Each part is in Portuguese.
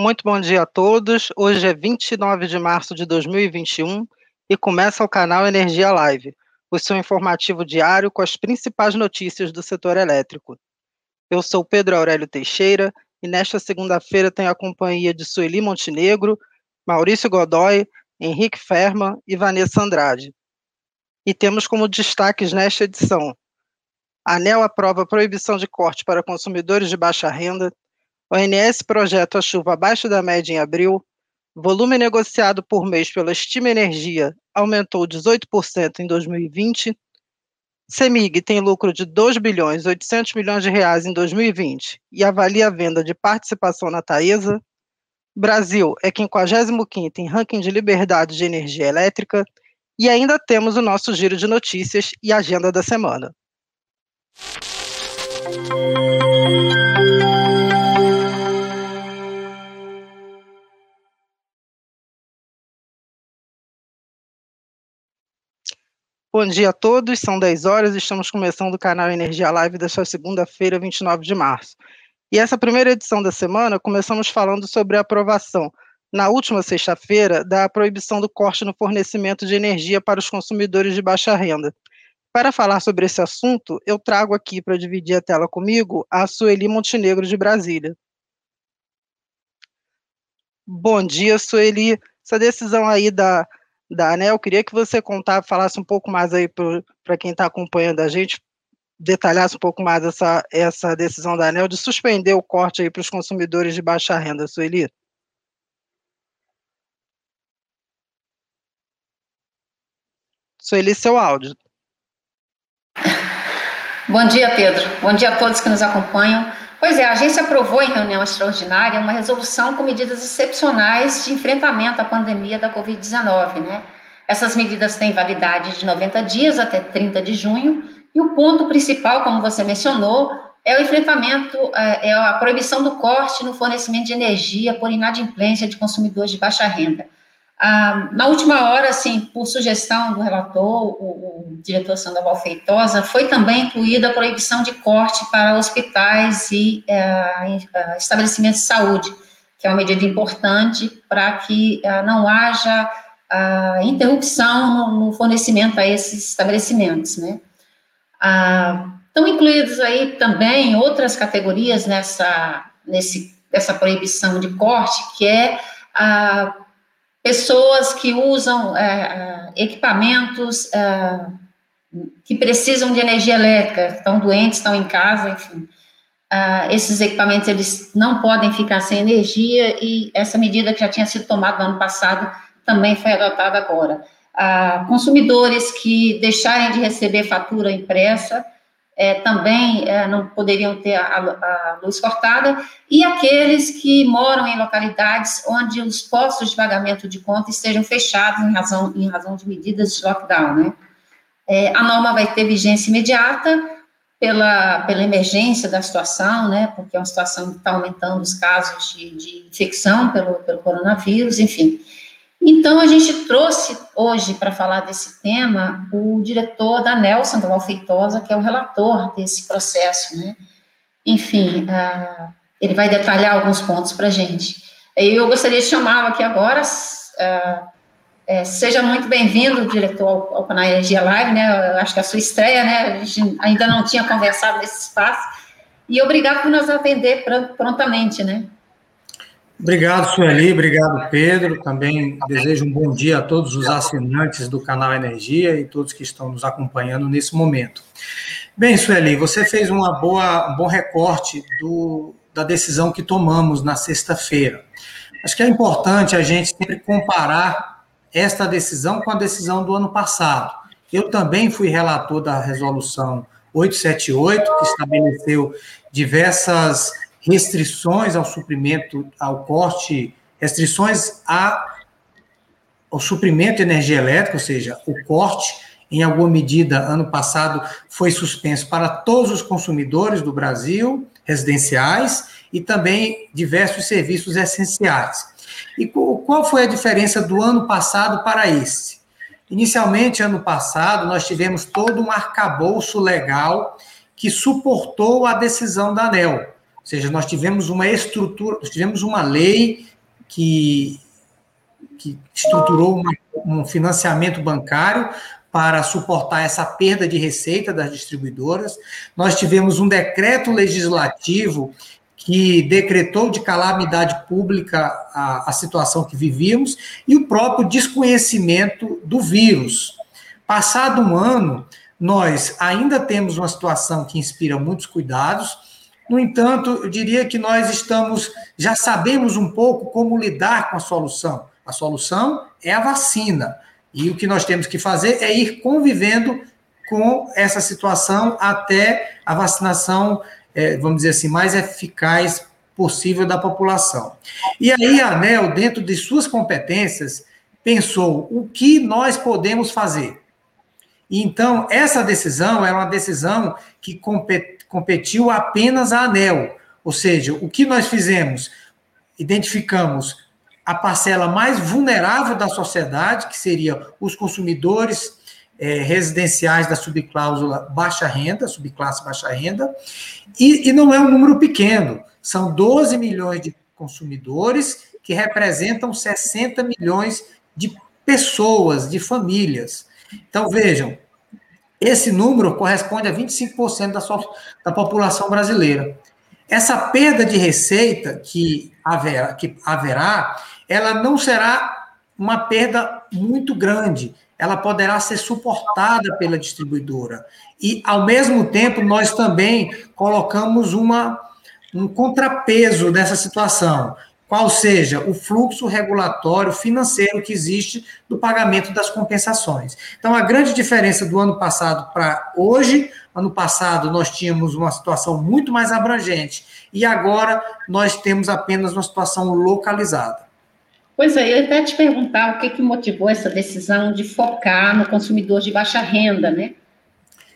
Muito bom dia a todos. Hoje é 29 de março de 2021 e começa o canal Energia Live, o seu informativo diário com as principais notícias do setor elétrico. Eu sou Pedro Aurélio Teixeira e nesta segunda-feira tenho a companhia de Sueli Montenegro, Maurício Godoy, Henrique Ferma e Vanessa Andrade. E temos como destaques nesta edição: ANEL aprova proibição de corte para consumidores de baixa renda, ONS projeta chuva abaixo da média em abril. Volume negociado por mês pela Estima Energia aumentou 18% em 2020. Semig tem lucro de 2 bilhões 800 milhões de reais em 2020 e avalia a venda de participação na Taesa. Brasil é 55º em ranking de liberdade de energia elétrica e ainda temos o nosso giro de notícias e agenda da semana. Bom dia a todos, são 10 horas e estamos começando o canal Energia Live desta segunda-feira, 29 de março. E essa primeira edição da semana, começamos falando sobre a aprovação, na última sexta-feira, da proibição do corte no fornecimento de energia para os consumidores de baixa renda. Para falar sobre esse assunto, eu trago aqui para dividir a tela comigo a Sueli Montenegro de Brasília. Bom dia, Sueli. Essa decisão aí da da ANEL. Queria que você contar, falasse um pouco mais aí para quem está acompanhando a gente, detalhasse um pouco mais essa, essa decisão da ANEL de suspender o corte aí para os consumidores de baixa renda, Sueli. Sueli, seu áudio. Bom dia, Pedro. Bom dia a todos que nos acompanham. Pois é, a agência aprovou em reunião extraordinária uma resolução com medidas excepcionais de enfrentamento à pandemia da Covid-19, né? Essas medidas têm validade de 90 dias até 30 de junho, e o ponto principal, como você mencionou, é o enfrentamento, é, é a proibição do corte no fornecimento de energia por inadimplência de consumidores de baixa renda. Ah, na última hora, assim, por sugestão do relator, o, o diretor Sandoval Feitosa, foi também incluída a proibição de corte para hospitais e é, estabelecimentos de saúde, que é uma medida importante para que é, não haja a interrupção no, fornecimento a esses estabelecimentos, né? Ah, estão incluídos aí também outras categorias nessa, nesse, dessa proibição de corte, que é a pessoas que usam é, é, equipamentos é, que precisam de energia elétrica, estão doentes, estão em casa, enfim. Uh, esses equipamentos eles não podem ficar sem energia e essa medida que já tinha sido tomada no ano passado também foi adotada agora. Uh, consumidores que deixarem de receber fatura impressa é, também é, não poderiam ter a, a, luz cortada, e aqueles que moram em localidades onde os postos de pagamento de conta estejam fechados em razão, em razão de medidas de lockdown, né? É, a norma vai ter vigência imediata pela, pela emergência da situação, né? Porque é uma situação que está aumentando os casos de, de infecção pelo, pelo coronavírus, enfim. Então, a gente trouxe hoje para falar desse tema o diretor da Nelson, do Feitosa, que é o relator desse processo, né? Enfim, uh, ele vai detalhar alguns pontos para a gente. Eu gostaria de chamá-lo aqui agora. Uh, é, seja muito bem-vindo, diretor, ao, ao canal Energia Live, né? Eu acho que é a sua estreia, né? A gente ainda não tinha conversado nesse espaço. E obrigado por nos atender prontamente, né? Obrigado, Sueli, obrigado, Pedro. Também desejo um bom dia a todos os assinantes do canal Energia e todos que estão nos acompanhando nesse momento. Bem, Sueli, você fez uma boa, um bom recorte do, da decisão que tomamos na sexta-feira. Acho que é importante a gente sempre comparar esta decisão com a decisão do ano passado. Eu também fui relator da resolução 878, que estabeleceu diversas restrições ao suprimento, ao corte, restrições a, ao suprimento de energia elétrica, ou seja, o corte, em alguma medida, ano passado, foi suspenso para todos os consumidores do Brasil, residenciais, e também diversos serviços essenciais. E qual foi a diferença do ano passado para esse? Inicialmente, ano passado, nós tivemos todo um arcabouço legal que suportou a decisão da ANEL seja, nós tivemos uma estrutura, nós tivemos uma lei que, que estruturou uma, um financiamento bancário para suportar essa perda de receita das distribuidoras. Nós tivemos um decreto legislativo que decretou de calamidade pública a, a situação que vivíamos e o próprio desconhecimento do vírus. Passado um ano, nós ainda temos uma situação que inspira muitos cuidados, no entanto, eu diria que nós estamos, já sabemos um pouco como lidar com a solução. A solução é a vacina. E o que nós temos que fazer é ir convivendo com essa situação até a vacinação, é, vamos dizer assim, mais eficaz possível da população. E aí a ANEL, dentro de suas competências, pensou o que nós podemos fazer. Então, essa decisão é uma decisão que compete competiu apenas a ANEL. Ou seja, o que nós fizemos? Identificamos a parcela mais vulnerável da sociedade, que seria os consumidores é, residenciais da subcláusula baixa renda, subclasse baixa renda, e, e não é um número pequeno, são 12 milhões de consumidores que representam 60 milhões de pessoas, de famílias. Então, vejam, esse número corresponde a 25% da, sua, da população brasileira. Essa perda de receita que haverá, que haverá, ela não será uma perda muito grande, ela poderá ser suportada pela distribuidora. E, ao mesmo tempo, nós também colocamos uma, um contrapeso dessa situação qual seja o fluxo regulatório financeiro que existe do pagamento das compensações. Então, a grande diferença do ano passado para hoje, ano passado nós tínhamos uma situação muito mais abrangente e agora nós temos apenas uma situação localizada. Pois é, eu ia até te perguntar o que, que motivou essa decisão de focar no consumidor de baixa renda, né?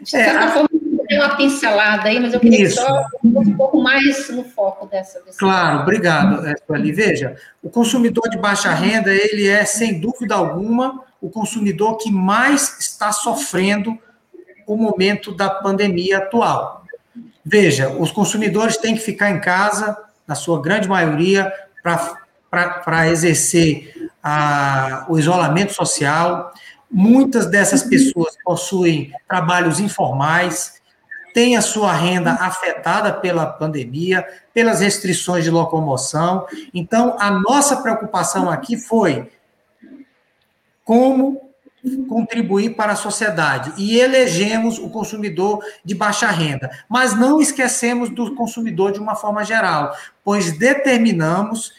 De certa é, forma, tem uma pincelada aí, mas eu queria Isso. só um pouco mais no foco dessa decisão. Claro, obrigado, Sueli. Veja, o consumidor de baixa renda, ele é, sem dúvida alguma, o consumidor que mais está sofrendo o momento da pandemia atual. Veja, os consumidores têm que ficar em casa, na sua grande maioria, para exercer a, o isolamento social. Muitas dessas pessoas possuem trabalhos informais, tem a sua renda afetada pela pandemia, pelas restrições de locomoção. Então, a nossa preocupação aqui foi como contribuir para a sociedade. E elegemos o consumidor de baixa renda, mas não esquecemos do consumidor de uma forma geral, pois determinamos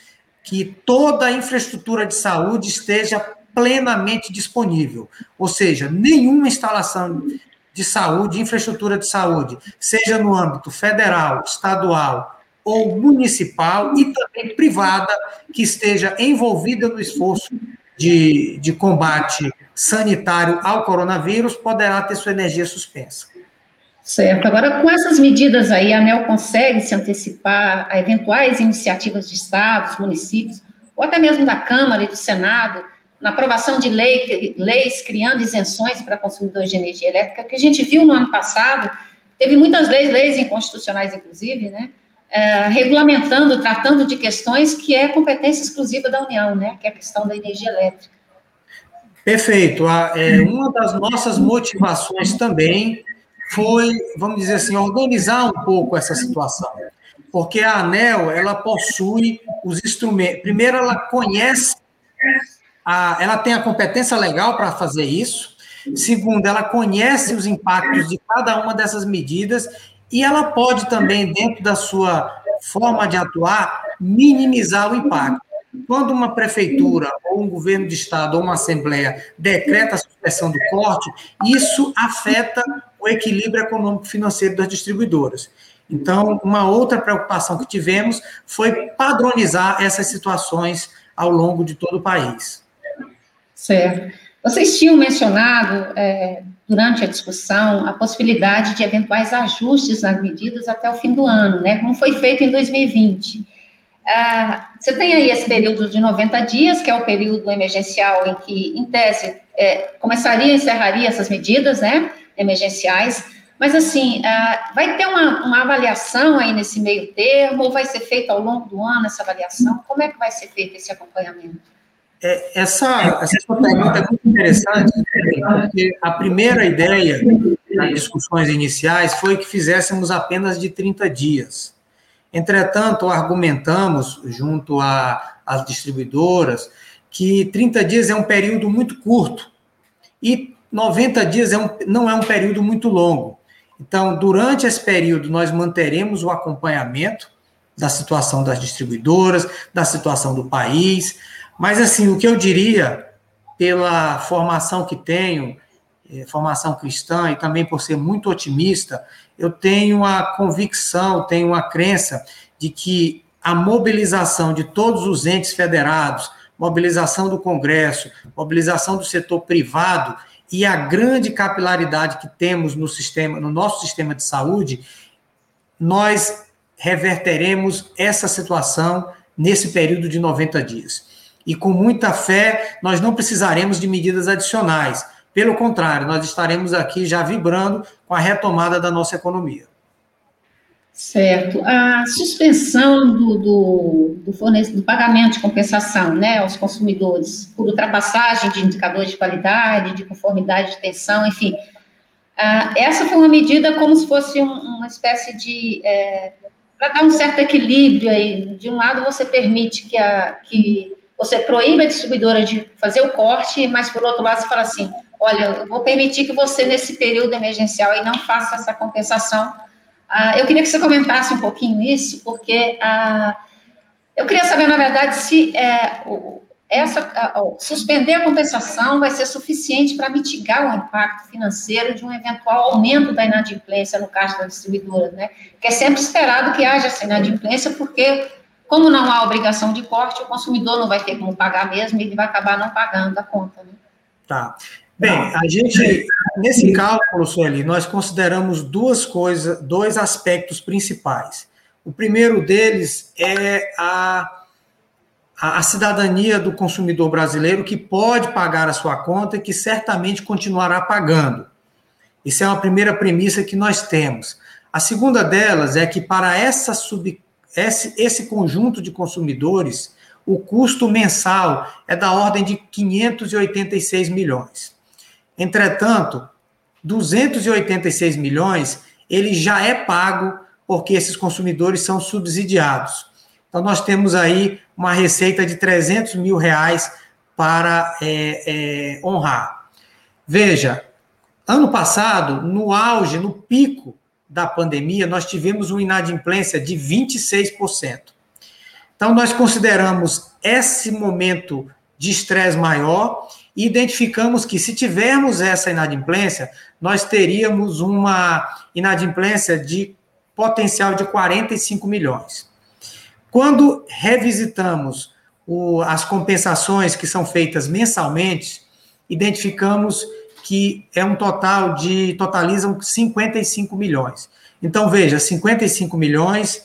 que toda a infraestrutura de saúde esteja plenamente disponível, ou seja, nenhuma instalação de saúde, infraestrutura de saúde, seja no âmbito federal, estadual ou municipal e também privada, que esteja envolvida no esforço de, de combate sanitário ao coronavírus, poderá ter sua energia suspensa. Certo. Agora, com essas medidas aí, a ANEL consegue se antecipar a eventuais iniciativas de estados, municípios, ou até mesmo da Câmara e do Senado, na aprovação de lei, leis criando isenções para consumidores de energia elétrica, que a gente viu no ano passado, teve muitas leis, leis inconstitucionais, inclusive, né, é, regulamentando, tratando de questões que é competência exclusiva da União, né, que é a questão da energia elétrica. Perfeito. É, uma das nossas motivações também foi, vamos dizer assim, organizar um pouco essa situação. Porque a ANEL, ela possui os instrumentos. Primeiro, ela conhece a, ela tem a competência legal para fazer isso. Segundo, ela conhece os impactos de cada uma dessas medidas e ela pode também, dentro da sua forma de atuar, minimizar o impacto. Quando uma prefeitura, ou um governo de estado, ou uma assembleia decreta a suspensão do corte, isso afeta o equilíbrio econômico-financeiro das distribuidoras. Então, uma outra preocupação que tivemos foi padronizar essas situações ao longo de todo o país. Certo. Vocês tinham mencionado, é, durante a discussão, a possibilidade de eventuais ajustes nas medidas até o fim do ano, né, como foi feito em 2020. Ah, você tem aí esse período de 90 dias, que é o período emergencial em que, em tese, é, começaria e encerraria essas medidas né, emergenciais, Mas, assim, uh, vai ter uma, uma, avaliação aí nesse meio termo, ou vai ser feita ao longo do ano essa avaliação? Como é que vai ser feito esse acompanhamento? É, essa, essa sua pergunta é muito interessante, porque a primeira ideia das discussões iniciais foi que fizéssemos apenas de 30 dias. Entretanto, argumentamos junto às distribuidoras que 30 dias é um período muito curto e 90 dias é um, não é um período muito longo. Então, durante esse período, nós manteremos o acompanhamento da situação das distribuidoras, da situação do país, mas, assim, o que eu diria, pela formação que tenho, eh, formação cristã, e também por ser muito otimista, eu tenho a convicção, tenho a crença de que a mobilização de todos os entes federados, mobilização do Congresso, mobilização do setor privado e a grande capilaridade que temos no sistema, no nosso sistema de saúde, nós reverteremos essa situação nesse período de 90 dias. E com muita fé, nós não precisaremos de medidas adicionais. Pelo contrário, nós estaremos aqui já vibrando com a retomada da nossa economia. Certo. A suspensão do, do, do, do pagamento de compensação né, aos consumidores por ultrapassagem de indicadores de qualidade, de conformidade de tensão, enfim. Ah, essa foi uma medida como se fosse um, uma espécie de. É, para dar um certo equilíbrio aí. De um lado, você permite que, a, que você proíbe a distribuidora de fazer o corte, mas por outro lado você fala assim, olha, eu vou permitir que você nesse período emergencial aí não faça essa compensação. Ah, eu queria que você comentasse um pouquinho isso, porque ah, eu queria saber, na verdade, se é, essa a, suspender a compensação vai ser suficiente para mitigar o impacto financeiro de um eventual aumento da inadimplência no caso da distribuidora, né? Que é sempre esperado que haja essa inadimplência, porque como não há obrigação de corte, o consumidor não vai ter como pagar mesmo e ele vai acabar não pagando a conta. Né? Tá. Bem, a gente, nesse cálculo, Sueli, nós consideramos duas coisas, dois aspectos principais. O primeiro deles é a, a, cidadania do consumidor brasileiro que pode pagar a sua conta e que certamente continuará pagando. Isso é uma primeira premissa que nós temos. A segunda delas é que para essa sub, esse, esse conjunto de consumidores, o custo mensal é da ordem de 586 milhões. Entretanto, 286 milhões, ele já é pago porque esses consumidores são subsidiados. Então, nós temos aí uma receita de 300 mil reais para é, é, honrar. Veja, ano passado, no auge, no pico da pandemia, nós tivemos uma inadimplência de 26%. Então, nós consideramos esse momento de estresse maior e identificamos que, se tivermos essa inadimplência, nós teríamos uma inadimplência de potencial de 45 milhões. Quando revisitamos o, as compensações que são feitas mensalmente, identificamos que é um total de, totalizam 55 milhões. Então, veja, 55 milhões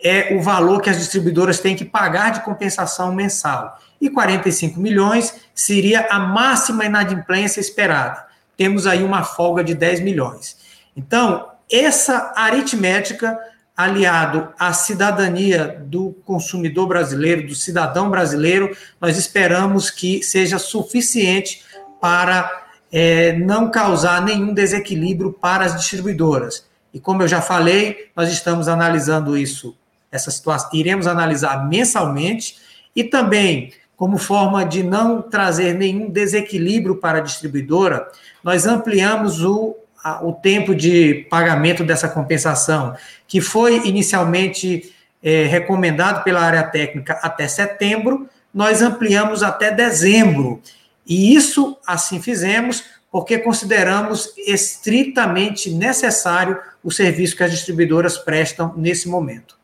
é o valor que as distribuidoras têm que pagar de compensação mensal. E 45 milhões seria a máxima inadimplência esperada. Temos aí uma folga de 10 milhões. Então, essa aritmética, aliado à cidadania do consumidor brasileiro, do cidadão brasileiro, nós esperamos que seja suficiente para é, não causar nenhum desequilíbrio para as distribuidoras. E como eu já falei, nós estamos analisando isso, essa situação, iremos analisar mensalmente e também como forma de não trazer nenhum desequilíbrio para a distribuidora, nós ampliamos o, o tempo de pagamento dessa compensação, que foi inicialmente é, recomendado pela área técnica até setembro, nós ampliamos até dezembro. E isso assim fizemos porque consideramos estritamente necessário o serviço que as distribuidoras prestam nesse momento.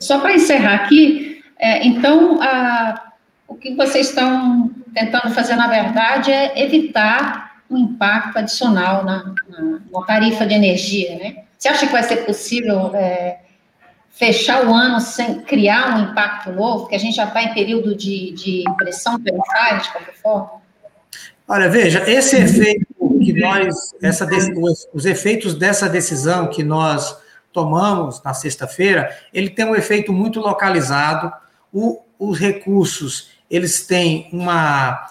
Só para encerrar aqui, é, então, a, o que vocês estão tentando fazer, na verdade, é evitar um impacto adicional na, na, na tarifa de energia, né? Você acha que vai ser possível é, fechar o ano sem criar um impacto novo, porque a gente já está em período de, de pressão tarifária, de qualquer forma? Olha, veja, esse efeito que nós, essa, os efeitos dessa decisão que nós tomamos na sexta-feira, ele tem um efeito muito localizado. O, os recursos, eles têm uma,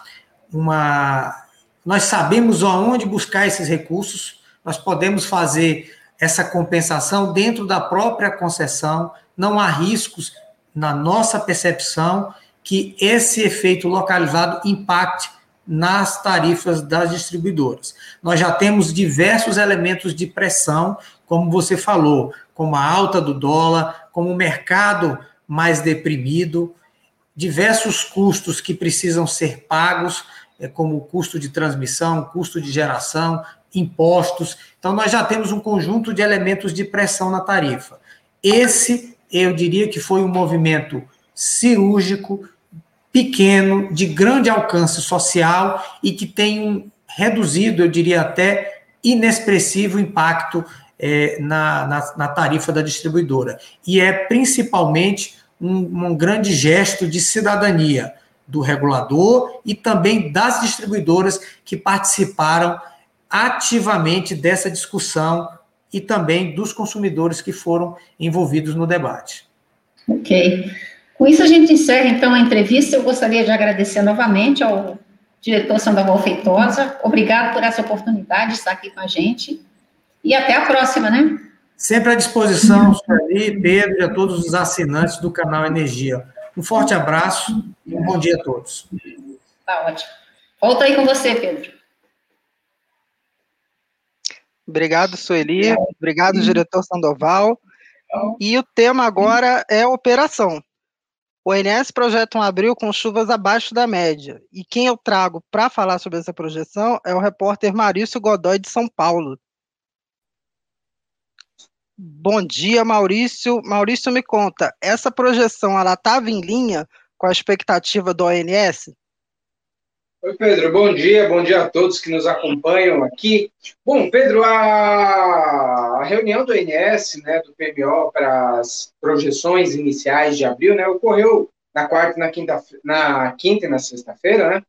uma. Nós sabemos aonde buscar esses recursos, nós podemos fazer essa compensação dentro da própria concessão, não há riscos na nossa percepção que esse efeito localizado impacte nas tarifas das distribuidoras. Nós já temos diversos elementos de pressão, como você falou, como a alta do dólar, como o mercado mais deprimido, diversos custos que precisam ser pagos, como o custo de transmissão, custo de geração, impostos. Então, nós já temos um conjunto de elementos de pressão na tarifa. Esse, eu diria que foi um movimento cirúrgico, pequeno, de grande alcance social e que tem um reduzido, eu diria até inexpressivo impacto é, na, na, na, tarifa da distribuidora. E é principalmente um, um grande gesto de cidadania do regulador e também das distribuidoras que participaram ativamente dessa discussão e também dos consumidores que foram envolvidos no debate. Ok. Com isso, a gente encerra, então, a entrevista. Eu gostaria de agradecer novamente ao diretor Sandoval Feitosa. Obrigado por essa oportunidade de estar aqui com a gente. E até a próxima, né? Sempre à disposição, Sueli, Pedro e a todos os assinantes do canal Energia. Um forte abraço e um bom dia a todos. Tá ótimo. Volto aí com você, Pedro. Obrigado, Sueli. Obrigado, diretor Sandoval. E o tema agora é operação. O INS projeta um abril com chuvas abaixo da média. E quem eu trago para falar sobre essa projeção é o repórter Maurício Godoy, de São Paulo. Bom dia, Maurício. Maurício, me conta, essa projeção ela estava em linha com a expectativa do ONS? Oi, Pedro, bom dia, bom dia a todos que nos acompanham aqui. Bom, Pedro, a, reunião do INS, né, do PMO, para as projeções iniciais de abril, né, ocorreu na quarta, na quinta, na quinta e na sexta-feira, né,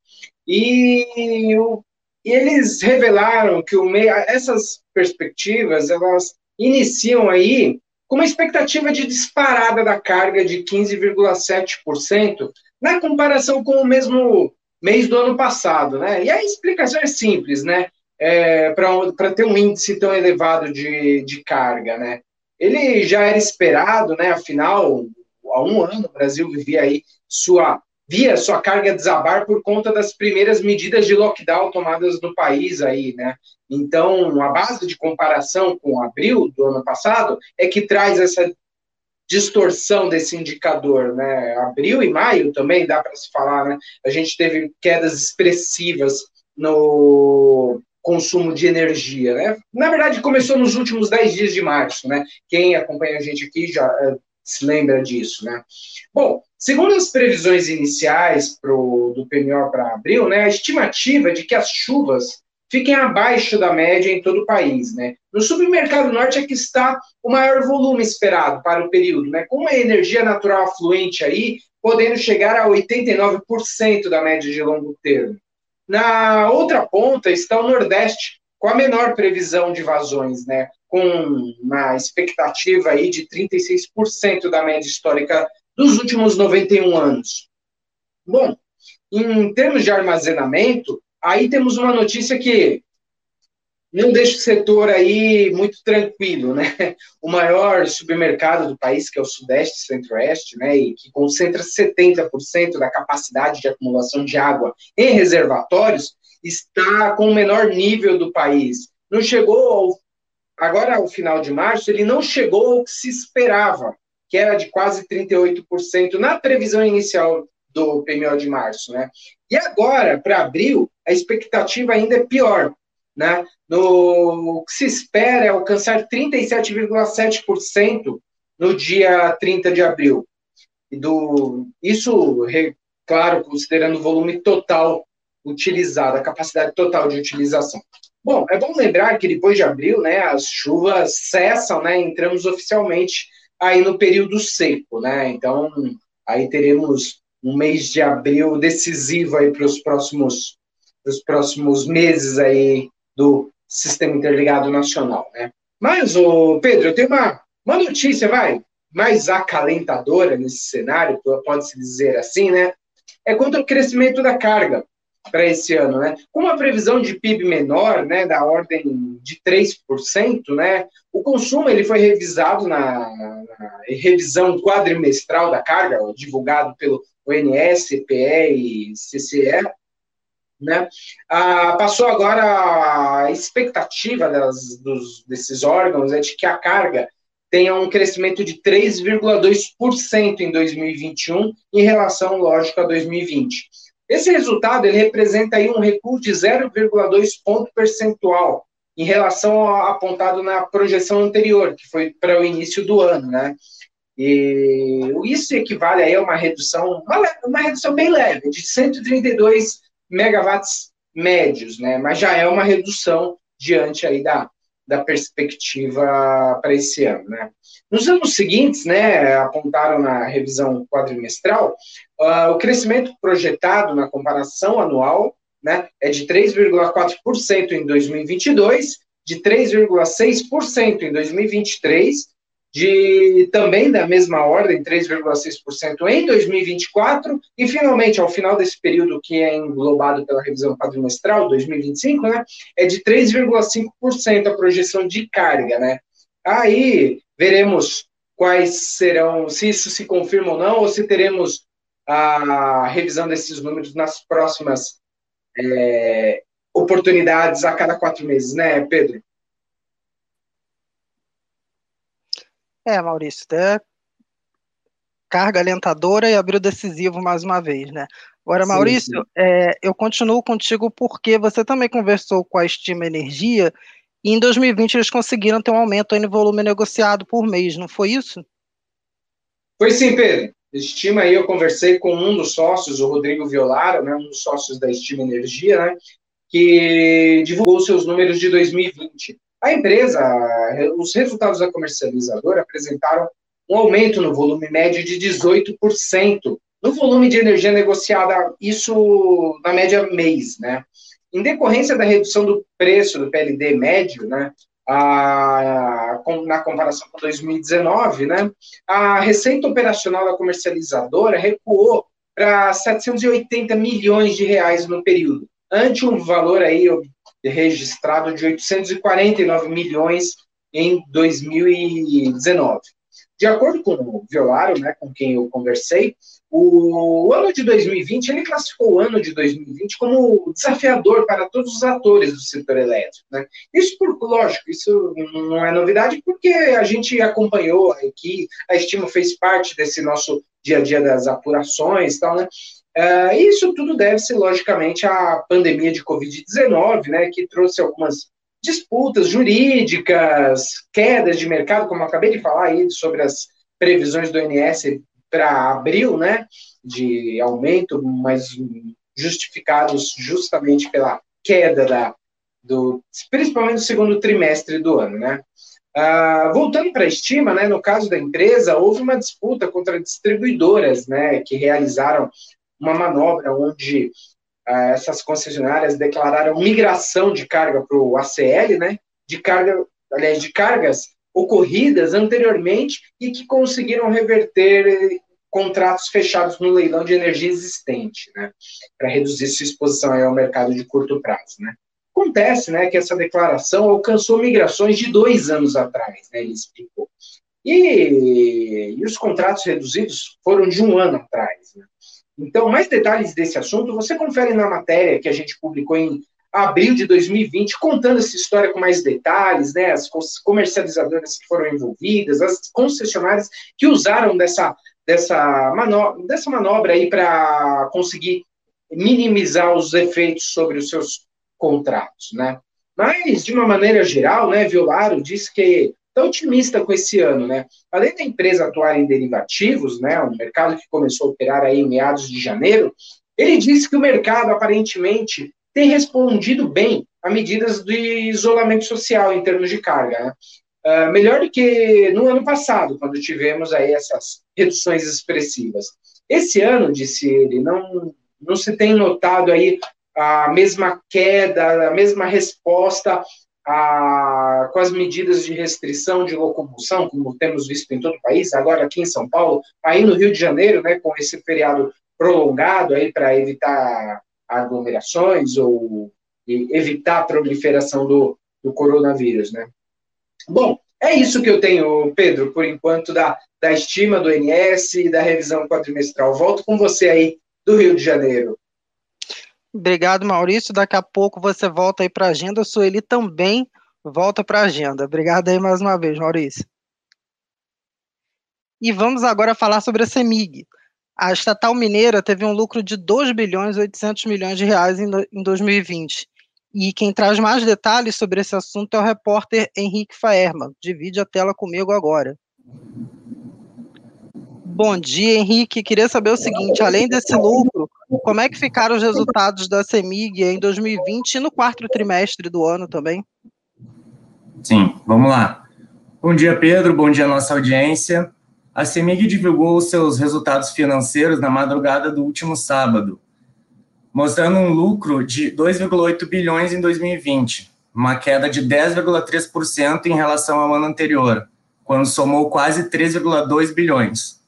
e, o, e, eles revelaram que o meio, essas perspectivas, elas iniciam aí com uma expectativa de disparada da carga de 15,7%, na comparação com o mesmo mês do ano passado, né? E a explicação é simples, né? É, para ter um índice tão elevado de, de carga, né? Ele já era esperado, né? Afinal, há um ano o Brasil vivia aí sua via sua carga desabar por conta das primeiras medidas de lockdown tomadas no país aí, né? Então, a base de comparação com abril do ano passado é que traz essa distorção desse indicador, né? Abril e maio também dá para se falar, né? A gente teve quedas expressivas no consumo de energia, né? Na verdade, começou nos últimos 10 dias de março, né? Quem acompanha a gente aqui já uh, se lembra disso, né? Bom, segundo as previsões iniciais pro, do PMO para abril, né, a estimativa é de que as chuvas fiquem abaixo da média em todo o país. Né? No submercado norte é que está o maior volume esperado para o período, né? com a energia natural afluente aí, podendo chegar a 89% da média de longo termo. Na outra ponta está o Nordeste, com a menor previsão de vazões, né? Com uma expectativa aí de 36% da média histórica dos últimos 91 anos. Bom, em termos de armazenamento, aí temos uma notícia que não deixa o setor aí muito tranquilo, né? O maior supermercado do país, que é o Sudeste Centro-Oeste, né, e que concentra 70% da capacidade de acumulação de água em reservatórios, está com o menor nível do país. Não chegou ao, agora ao final de março, ele não chegou ao que se esperava, que era de quase 38% na previsão inicial do PMO de março, né? E agora, para abril, a expectativa ainda é pior, né? No, o que se espera é alcançar 37,7% no dia 30 de abril. E do, isso, claro, considerando o volume total utilizado, a capacidade total de utilização. Bom, é bom lembrar que depois de abril, né, as chuvas cessam, né, entramos oficialmente aí no período seco, né, então aí teremos um mês de abril decisivo aí para os próximos, os próximos meses aí do Sistema Interligado Nacional, né? Mas, o Pedro, eu tenho uma, uma notícia, vai, mais acalentadora nesse cenário, pode-se dizer assim, né? É quanto ao crescimento da carga para esse ano, né? Com uma previsão de PIB menor, né, da ordem de 3%, né, o consumo ele foi revisado na, na revisão quadrimestral da carga, divulgado pelo ONS, CPE e CCE, né? Ah, passou agora a expectativa das, dos, desses órgãos é de que a carga tenha um crescimento de 3,2% em 2021 em relação, lógico, a 2020. Esse resultado ele representa aí um recuo de 0,2 ponto percentual em relação ao apontado na projeção anterior, que foi para o início do ano, né? E isso equivale aí a uma redução, uma, uma redução bem leve, de 132 megawatts médios, né? Mas já é uma redução diante aí da, da perspectiva para esse ano, né? Nos anos seguintes, né, apontaram na revisão quadrimestral, uh, o crescimento projetado na comparação anual, né, é de 3,4% em 2022, de 3,6% em 2023 de também da mesma ordem, 3,6% em 2024, e finalmente, ao final desse período que é englobado pela revisão quadrimestral, 2025, né, é de 3,5% a projeção de carga, né. Aí veremos quais serão, se isso se confirma ou não, ou se teremos a revisão desses números nas próximas é, oportunidades a cada quatro meses, né, Pedro? É, Maurício, até carga alentadora e abriu decisivo mais uma vez, né? Agora, sim, Maurício, sim. É, eu continuo contigo porque você também conversou com a Estima Energia e em 2020 eles conseguiram ter um aumento no volume negociado por mês, não foi isso? Foi sim, Pedro. Estima aí, eu conversei com um dos sócios, o Rodrigo Violara, né, um dos sócios da Estima Energia, né, que divulgou seus números de 2020. A empresa, os resultados da comercializadora apresentaram um aumento no volume médio de 18% no volume de energia negociada, isso na média mês, né? Em decorrência da redução do preço do PLD médio, né, a, na comparação com 2019, né, a receita operacional da comercializadora recuou para 780 milhões de reais no período, ante um valor aí registrado de 849 milhões em 2019. De acordo com o Violário, né, com quem eu conversei, o, ano de 2020, ele classificou o ano de 2020 como desafiador para todos os atores do setor elétrico. Né? Isso, por lógico, isso não é novidade, porque a gente acompanhou aqui, a Estima fez parte desse nosso dia a dia das apurações e tal, né? Uh, isso tudo deve-se, logicamente, à pandemia de Covid-19, né, que trouxe algumas disputas jurídicas, quedas de mercado, como eu acabei de falar aí sobre as previsões do INS para abril, né, de aumento, mas justificados justamente pela queda da, do, principalmente no segundo trimestre do ano, né. Uh, voltando para a estima, né, no caso da empresa, houve uma disputa contra distribuidoras, né, que realizaram uma manobra onde ah, essas concessionárias declararam migração de carga para o ACL, né? De carga, aliás, de cargas ocorridas anteriormente e que conseguiram reverter contratos fechados no leilão de energia existente, né? Para reduzir sua exposição ao mercado de curto prazo, né? Acontece, né, que essa declaração alcançou migrações de dois anos atrás, né? Ele explicou. E, e os contratos reduzidos foram de um ano atrás, né? Então, mais detalhes desse assunto você confere na matéria que a gente publicou em abril de 2020, contando essa história com mais detalhes, né, as comercializadoras que foram envolvidas, as concessionárias que usaram dessa, dessa, manobra, dessa manobra aí para conseguir minimizar os efeitos sobre os seus contratos, né. Mas, de uma maneira geral, né, Violaro disse que tão otimista com esse ano, né? Além da empresa atuar em derivativos, né, um mercado que começou a operar aí em meados de janeiro, ele disse que o mercado aparentemente tem respondido bem a medidas de isolamento social em termos de carga, né? Uh, melhor do que no ano passado, quando tivemos aí essas reduções expressivas. Esse ano, disse ele, não, não se tem notado aí a mesma queda, a mesma resposta a, com as medidas de restrição de locomoção, como temos visto em todo o país, agora aqui em São Paulo, aí no Rio de Janeiro, né, com esse feriado prolongado aí para evitar aglomerações ou evitar a proliferação do, do coronavírus, né? Bom, é isso que eu tenho, Pedro, por enquanto, da, da estima do INS e da revisão quadrimestral. Volto com você aí do Rio de Janeiro. Obrigado, Maurício. Daqui a pouco você volta aí para a agenda. Sueli também volta para a agenda. Obrigado aí mais uma vez, Maurício. E vamos agora falar sobre a CEMIG. A estatal mineira teve um lucro de 2 bilhões e 800 milhões de reais em, em 2020. E quem traz mais detalhes sobre esse assunto é o repórter Henrique Faerma. Divide a tela comigo agora. Bom dia, Henrique. Queria saber o seguinte: além desse lucro, como é que ficaram os resultados da CEMIG em 2020 e no quarto trimestre do ano também? Sim, vamos lá. Bom dia, Pedro. Bom dia, nossa audiência. A CEMIG divulgou seus resultados financeiros na madrugada do último sábado, mostrando um lucro de 2,8 bilhões em 2020, uma queda de 10,3% em relação ao ano anterior, quando somou quase 3,2 bilhões.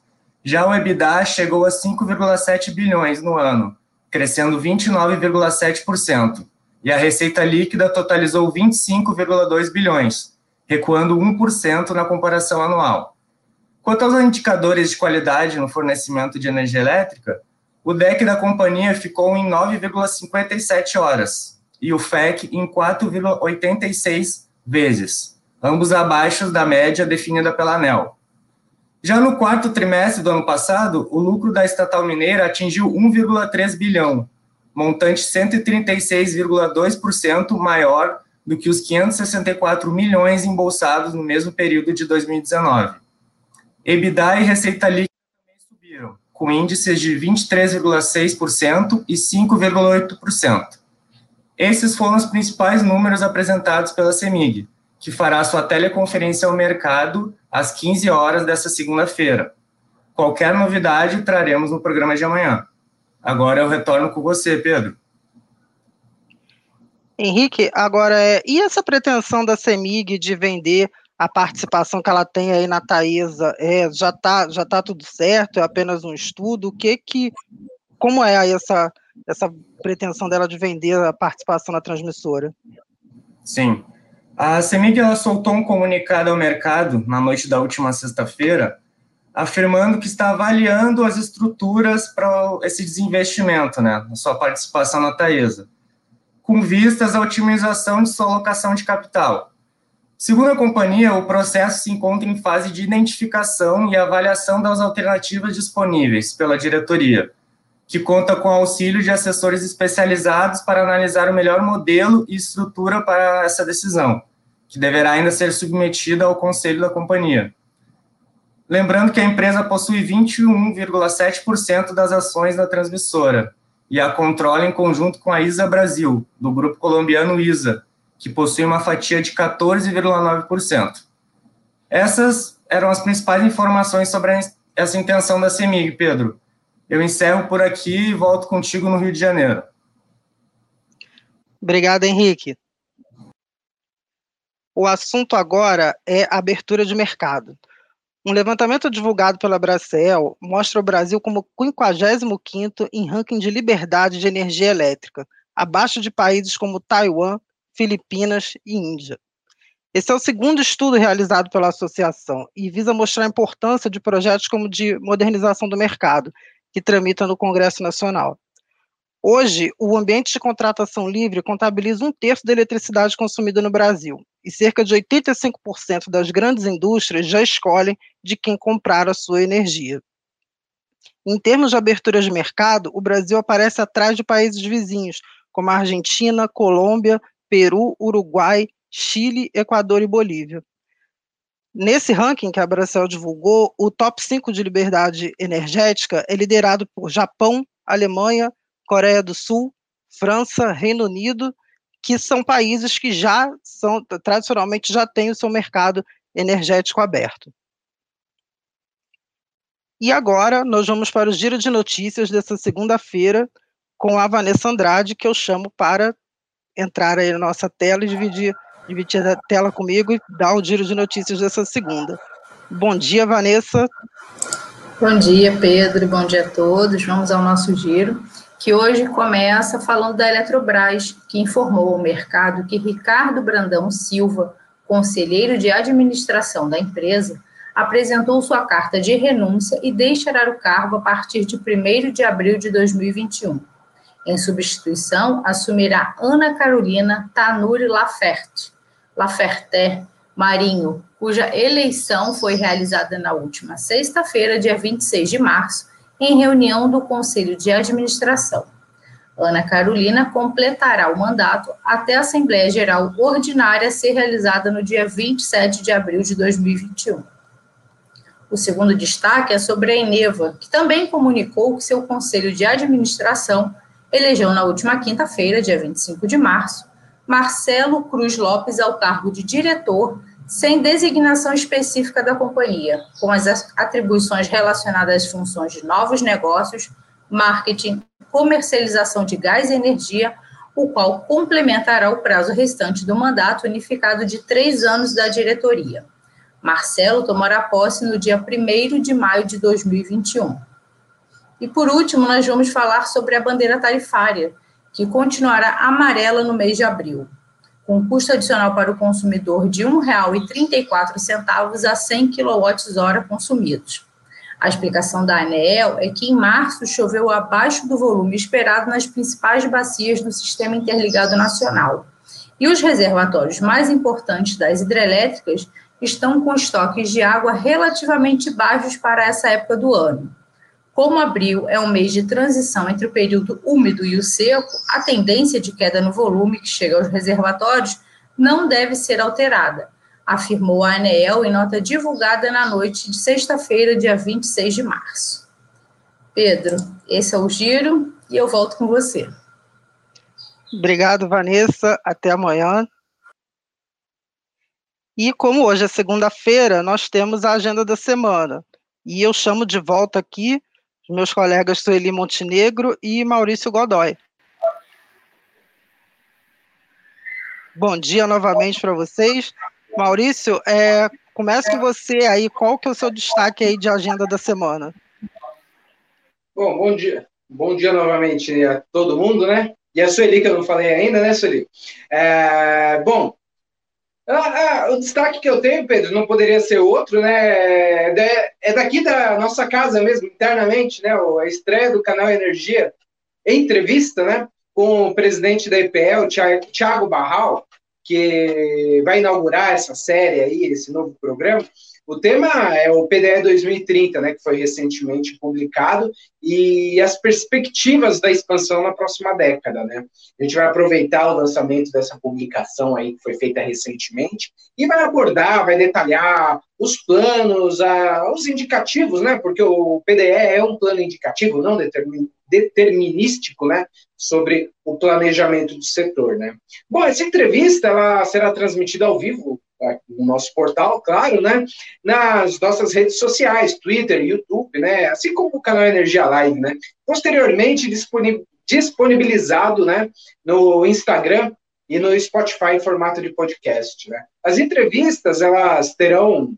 Já o EBITDA chegou a 5,7 bilhões no ano, crescendo 29,7%, e a receita líquida totalizou 25,2 bilhões, recuando 1% na comparação anual. Quanto aos indicadores de qualidade no fornecimento de energia elétrica, o DEC da companhia ficou em 9,57 horas e o FEC em 4,86 vezes, ambos abaixo da média definida pela ANEL. Já no quarto trimestre do ano passado, o lucro da estatal mineira atingiu 1,3 bilhão, montante 136,2% maior do que os 564 milhões embolsados no mesmo período de 2019. EBITDA e receita líquida com índices de 23,6% e 5,8%. Esses foram os principais números apresentados pela CEMIG, que fará sua teleconferência ao mercado às 15 horas desta segunda-feira. Qualquer novidade traremos no programa de amanhã. Agora eu retorno com você, Pedro. Henrique, agora, é, e essa pretensão da CEMIG de vender a participação que ela tem aí na Taesa é, já está já tá tudo certo? É apenas um estudo? O que que, como é essa, essa pretensão dela de vender a participação na transmissora? Sim. A CEMIG ela soltou um comunicado ao mercado na noite da última sexta-feira, afirmando que está avaliando as estruturas para esse desinvestimento, né, a sua participação na Taesa, com vistas à otimização de sua alocação de capital. Segundo a companhia, o processo se encontra em fase de identificação e avaliação das alternativas disponíveis pela diretoria, que conta com auxílio de assessores especializados para analisar o melhor modelo e estrutura para essa decisão, que deverá ainda ser submetida ao conselho da companhia. Lembrando que a empresa possui 21,7% das ações da transmissora e a controla em conjunto com a ISA Brasil, do grupo colombiano ISA, que possui uma fatia de 14,9%. Essas eram as principais informações sobre essa intenção da CEMIG, Pedro. Eu encerro por aqui e volto contigo no Rio de Janeiro. Obrigado, Henrique. O assunto agora é abertura de mercado. Um levantamento divulgado pela Bracel mostra o Brasil como 55º em ranking de liberdade de energia elétrica, abaixo de países como Taiwan, Filipinas e Índia. Esse é o segundo estudo realizado pela associação e visa mostrar a importância de projetos como de modernização do mercado, que tramitam no Congresso Nacional. Hoje, o ambiente de contratação livre contabiliza um terço da eletricidade consumida no Brasil, e cerca de 85% das grandes indústrias já escolhem de quem comprar a sua energia. Em termos de abertura de mercado, o Brasil aparece atrás de países vizinhos, como a Argentina, Colômbia, Peru, Uruguai, Chile, Equador e Bolívia. Nesse ranking que a Bracel divulgou, o top 5 de liberdade energética é liderado por Japão, Alemanha, Coreia do Sul, França, Reino Unido, que são países que já são, tradicionalmente, já têm o seu mercado energético aberto. E agora nós vamos para o giro de notícias dessa segunda-feira, com a Vanessa Andrade, que eu chamo para entrar aí na nossa tela e dividir, dividir a tela comigo e dar o giro de notícias dessa segunda. Bom dia, Vanessa. Bom dia, Pedro, bom dia a todos. Vamos ao nosso giro, que hoje começa falando da Eletrobras, que informou ao mercado que Ricardo Brandão Silva, conselheiro de administração da empresa, apresentou sua carta de renúncia e deixará o cargo a partir de 1 de abril de 2021. Em substituição, assumirá Ana Carolina Tanuri Laferte, Laferte Marinho, cuja eleição foi realizada na última sexta-feira, dia 26 de março, em reunião do Conselho de Administração. Ana Carolina completará o mandato até a Assembleia Geral Ordinária ser realizada no dia 27 de abril de 2021. O segundo destaque é sobre a Eneva, que também comunicou que seu Conselho de Administração elegeu na última quinta-feira, dia 25 de março, Marcelo Cruz Lopes ao cargo de diretor, sem designação específica da companhia, com as atribuições relacionadas às funções de novos negócios, marketing, comercialização de gás e energia, o qual complementará o prazo restante do mandato unificado de três anos da diretoria. Marcelo tomará posse no dia 1 de maio de 2021. E por último, nós vamos falar sobre a bandeira tarifária, que continuará amarela no mês de abril, com custo adicional para o consumidor de R$ 1,34 a 100 kWh consumidos. A explicação da ANEEL é que em março choveu abaixo do volume esperado nas principais bacias do Sistema Interligado Nacional. E os reservatórios mais importantes das hidrelétricas estão com estoques de água relativamente baixos para essa época do ano. Como abril é um mês de transição entre o período úmido e o seco, a tendência de queda no volume que chega aos reservatórios não deve ser alterada, afirmou a ANEEL em nota divulgada na noite de sexta-feira, dia 26 de março. Pedro, esse é o giro e eu volto com você. Obrigado, Vanessa. Até amanhã. E como hoje é segunda-feira, nós temos a agenda da semana. E eu chamo de volta aqui meus colegas Sueli Montenegro e Maurício Godoy. Bom dia novamente para vocês. Maurício, é, com você aí, qual que é o seu destaque aí de agenda da semana? Bom, bom dia. Bom dia novamente a todo mundo, né? E a Sueli, que eu não falei ainda, né, Sueli? É, bom, ah, ah, o destaque que eu tenho, Pedro, não poderia ser outro, né? É, é daqui da nossa casa mesmo, internamente, né? A estreia do canal Energia, entrevista, né? Com o presidente da EPL, Thiago Barral, que vai inaugurar essa série aí, esse novo programa. O tema é o PDE 2030, né, que foi recentemente publicado, e as perspectivas da expansão na próxima década. Né? A gente vai aproveitar o lançamento dessa publicação aí, que foi feita recentemente, e vai abordar, vai detalhar os planos, a, os indicativos, né, porque o PDE é um plano indicativo, não determinístico, né, sobre o planejamento do setor, né. Bom, essa entrevista, ela será transmitida ao vivo no nosso portal, claro, né? Nas nossas redes sociais, Twitter, YouTube, né? Assim como o canal Energia Live, né? Posteriormente disponibilizado, né? No Instagram e no Spotify em formato de podcast, né? As entrevistas, elas terão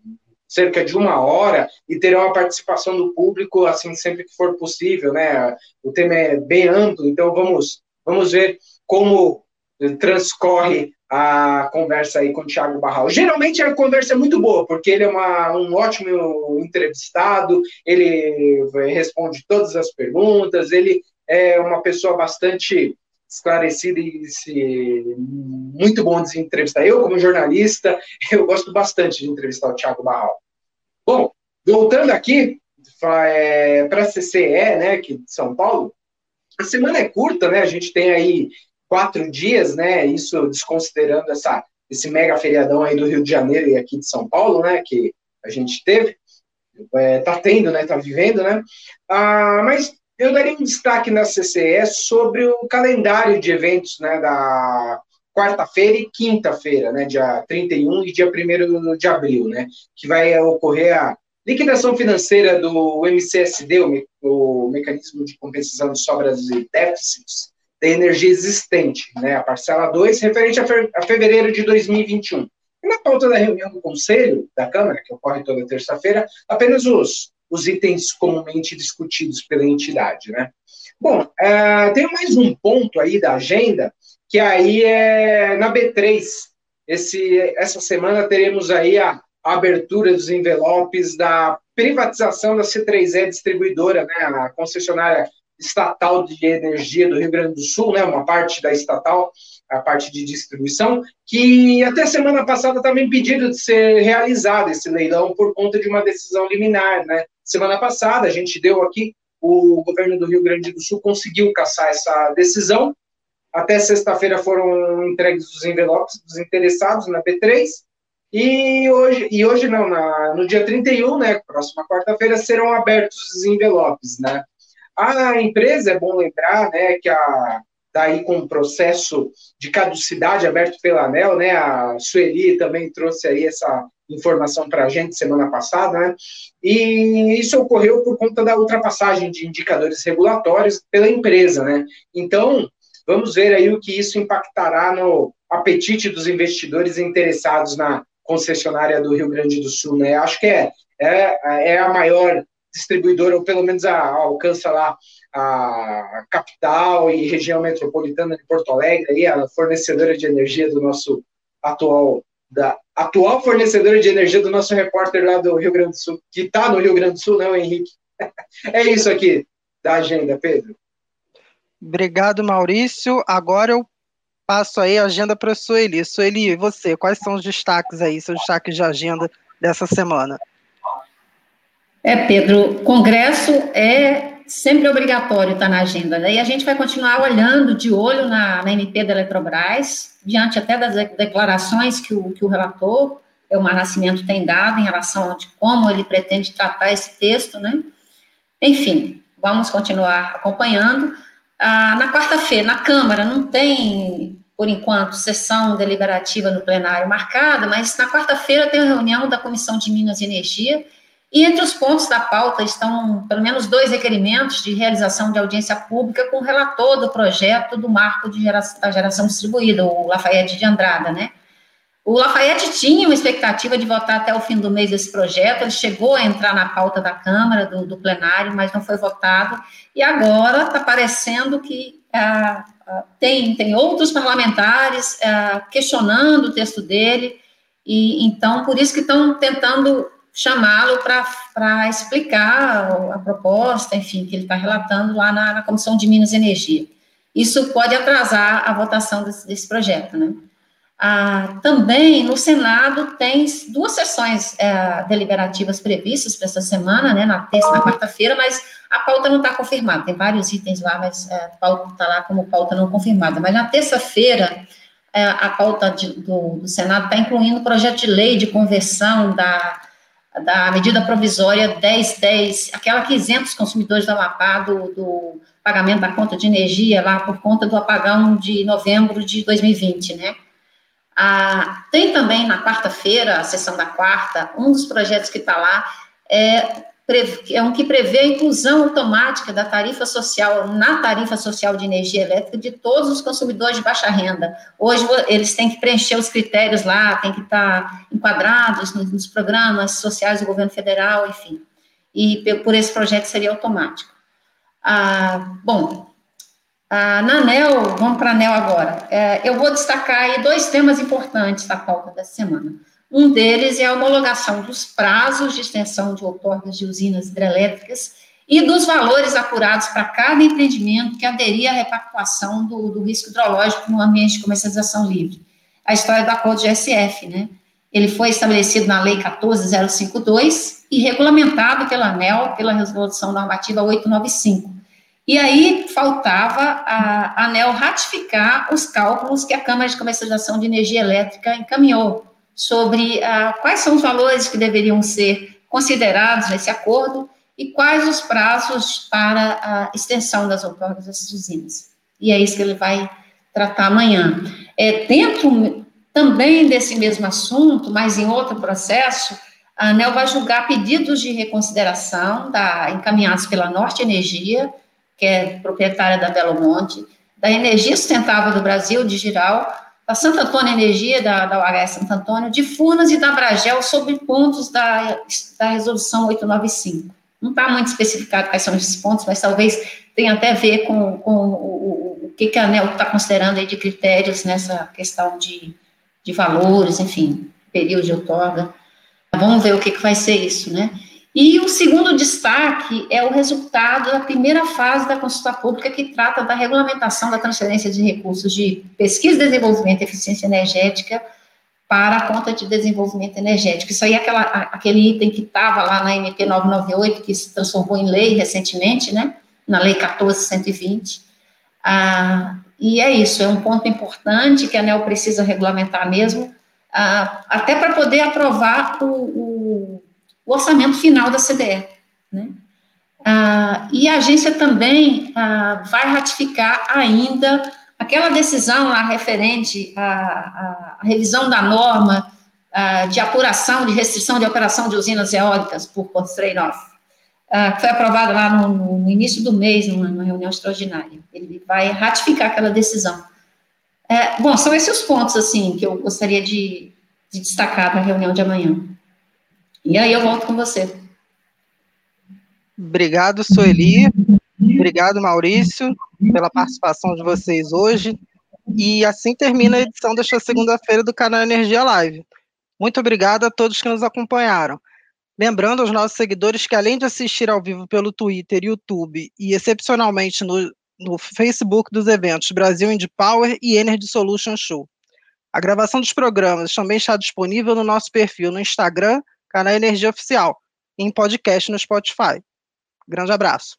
cerca de uma hora e terão a participação do público, assim, sempre que for possível, né? O tema é bem amplo, então vamos, vamos ver como transcorre a conversa aí com o Thiago Barral. Geralmente a conversa é muito boa, porque ele é uma, um ótimo entrevistado, ele responde todas as perguntas, ele é uma pessoa bastante esclarecida e se, muito bom de entrevistar. Eu, como jornalista, eu gosto bastante de entrevistar o Thiago Barral. Bom, voltando aqui é, para a CCE, né, aqui de São Paulo, a semana é curta, né? A gente tem aí quatro dias, né? Isso desconsiderando essa, esse mega feriadão aí do Rio de Janeiro e aqui de São Paulo, né? Que a gente teve, é, tá tendo, né? Tá vivendo, né? Ah, mas eu daria um destaque na CCE sobre o calendário de eventos, né? Da quarta-feira e quinta-feira, né? Dia 31 e dia 1 de abril, né? Que vai ocorrer a liquidação financeira do MCSD, o, me, o Mecanismo de Compensação de Sobras e Déficits da Energia Existente, né, a parcela 2, referente a, fe, a fevereiro de 2021. E na pauta da reunião do Conselho da Câmara, que ocorre toda terça-feira, apenas os, os itens comumente discutidos pela entidade, né? Bom, é, tem mais um ponto aí da agenda, que aí é na B3. Esse, essa semana teremos aí a, a abertura dos envelopes da privatização da C3E distribuidora, né, a concessionária estatal de energia do Rio Grande do Sul, né, uma parte da estatal, a parte de distribuição, que até semana passada estava impedido de ser realizado esse leilão por conta de uma decisão liminar, né? Semana passada a gente deu aqui o governo do Rio Grande do Sul conseguiu caçar essa decisão. Até sexta-feira foram entregues os envelopes dos interessados na B3. E hoje, e hoje não, na, no dia 31, né, próxima quarta-feira, serão abertos os envelopes, né. A empresa, é bom lembrar, né, que a, daí com o processo de caducidade aberto pela ANEL, né, a Sueli também trouxe aí essa informação para a gente semana passada, né? E isso ocorreu por conta da ultrapassagem de indicadores regulatórios pela empresa, né? Então, vamos ver aí o que isso impactará no apetite dos investidores interessados na concessionária do Rio Grande do Sul, né? Acho que é, é, é a maior distribuidora, ou pelo menos a, alcança lá a capital e região metropolitana de Porto Alegre, aí, a fornecedora de energia do nosso atual da atual fornecedora de energia do nosso repórter lá do Rio Grande do Sul, que está no Rio Grande do Sul, não, Henrique? É isso aqui da agenda, Pedro. Obrigado, Maurício. Agora eu passo aí a agenda para a Sueli. Sueli, você, quais são os destaques aí, seus destaques de agenda dessa semana? É, Pedro, congresso é sempre obrigatório estar tá na agenda. Né? E a gente vai continuar olhando de olho na, na MP da Eletrobras, diante até das declarações que o, que o relator, o Mar Nascimento, tem dado em relação a como ele pretende tratar esse texto, né? Enfim, vamos continuar acompanhando. Ah, na quarta-feira, na Câmara, não tem, por enquanto, sessão deliberativa no plenário marcada, mas na quarta-feira tem a reunião da Comissão de Minas e Energia, e entre os pontos da pauta estão pelo menos dois requerimentos de realização de audiência pública com o relator do projeto do marco geração, da geração distribuída, o Lafayette de Andrada, né? O Lafayette tinha uma expectativa de votar até o fim do mês esse projeto, ele chegou a entrar na pauta da Câmara, do, do plenário, mas não foi votado, e agora está parecendo que ah, ah, tem, tem outros parlamentares ah, questionando o texto dele, e então, por isso que estão tentando chamá-lo para explicar a proposta, enfim, que ele está relatando lá na, na, Comissão de Minas e Energia. Isso pode atrasar a votação desse, desse projeto, né? Ah, também no Senado tem duas sessões é, deliberativas previstas para essa semana, né, na terça e na quarta-feira, mas a pauta não está confirmada, tem vários itens lá, mas é, a pauta está lá como pauta não confirmada. Mas na terça-feira, é, a pauta de, do, do Senado está incluindo o projeto de lei de conversão da da medida provisória 1010, aquela que isenta os consumidores da Amapá do, do, pagamento da conta de energia lá por conta do apagão de novembro de 2020, né? Ah, tem também na quarta-feira, a sessão da quarta, um dos projetos que está lá é é um que prevê a inclusão automática da tarifa social na tarifa social de energia elétrica de todos os consumidores de baixa renda. Hoje eles têm que preencher os critérios lá, têm que estar enquadrados nos, programas sociais do governo federal, enfim. E por esse projeto seria automático. Ah, bom, ah, na ANEL, vamos para a ANEL agora. É, eu vou destacar aí dois temas importantes da pauta dessa semana. Um deles é a homologação dos prazos de extensão de outorgas de usinas hidrelétricas e dos valores apurados para cada empreendimento que aderir à repactuação do, do risco hidrológico no ambiente de comercialização livre. A história do acordo de SF, né? Ele foi estabelecido na Lei 14052 e regulamentado pela ANEL, pela Resolução Normativa 895. E aí faltava a ANEL ratificar os cálculos que a Câmara de Comercialização de Energia Elétrica encaminhou sobre ah, quais são os valores que deveriam ser considerados nesse acordo e quais os prazos para a extensão das outorgas dessas usinas. E é isso que ele vai tratar amanhã. É, dentro também desse mesmo assunto, mas em outro processo, a ANEL vai julgar pedidos de reconsideração da, encaminhados pela Norte Energia, que é proprietária da Belo Monte, da Energia Sustentável do Brasil, de Giral, da Santo Antônio Energia, da, da UHS Santo Antônio, de Furnas e da Bragel, sobre pontos da, da Resolução 895. Não está muito especificado quais são esses pontos, mas talvez tenha até a ver com, com o, o, o que, que a ANEL está considerando aí de critérios nessa questão de, de valores, enfim, período de outorga. Vamos ver o que, que vai ser isso, né? E o segundo destaque é o resultado da primeira fase da consulta pública, que trata da regulamentação da transferência de recursos de pesquisa, desenvolvimento e eficiência energética para a conta de desenvolvimento energético. Isso aí é aquela, aquele item que estava lá na MP 998, que se transformou em lei recentemente, né? Na Lei 14120. Ah, e é isso, é um ponto importante que a ANEL precisa regulamentar mesmo, ah, até para poder aprovar o, o, o, orçamento final da CDE. Né? Ah, e a agência também ah, vai ratificar ainda aquela decisão lá referente à, à revisão da norma ah, de apuração, de restrição de operação de usinas eólicas por constraint off, ah, que foi aprovada lá no, no início do mês, numa, numa reunião extraordinária. Ele vai ratificar aquela decisão. É, bom, são esses os pontos, assim, que eu gostaria de, de destacar para a reunião de amanhã. E aí eu volto com você. Obrigado, Sueli. Obrigado, Maurício, pela participação de vocês hoje. E assim termina a edição desta segunda-feira do canal Energia Live. Muito obrigado a todos que nos acompanharam. Lembrando aos nossos seguidores que, além de assistir ao vivo pelo Twitter, YouTube e, excepcionalmente, no no Facebook dos eventos Brasil Indie Power e Energy Solution Show. A gravação dos programas também está disponível no nosso perfil no Instagram, canal Energia Oficial, em podcast no Spotify. Grande abraço.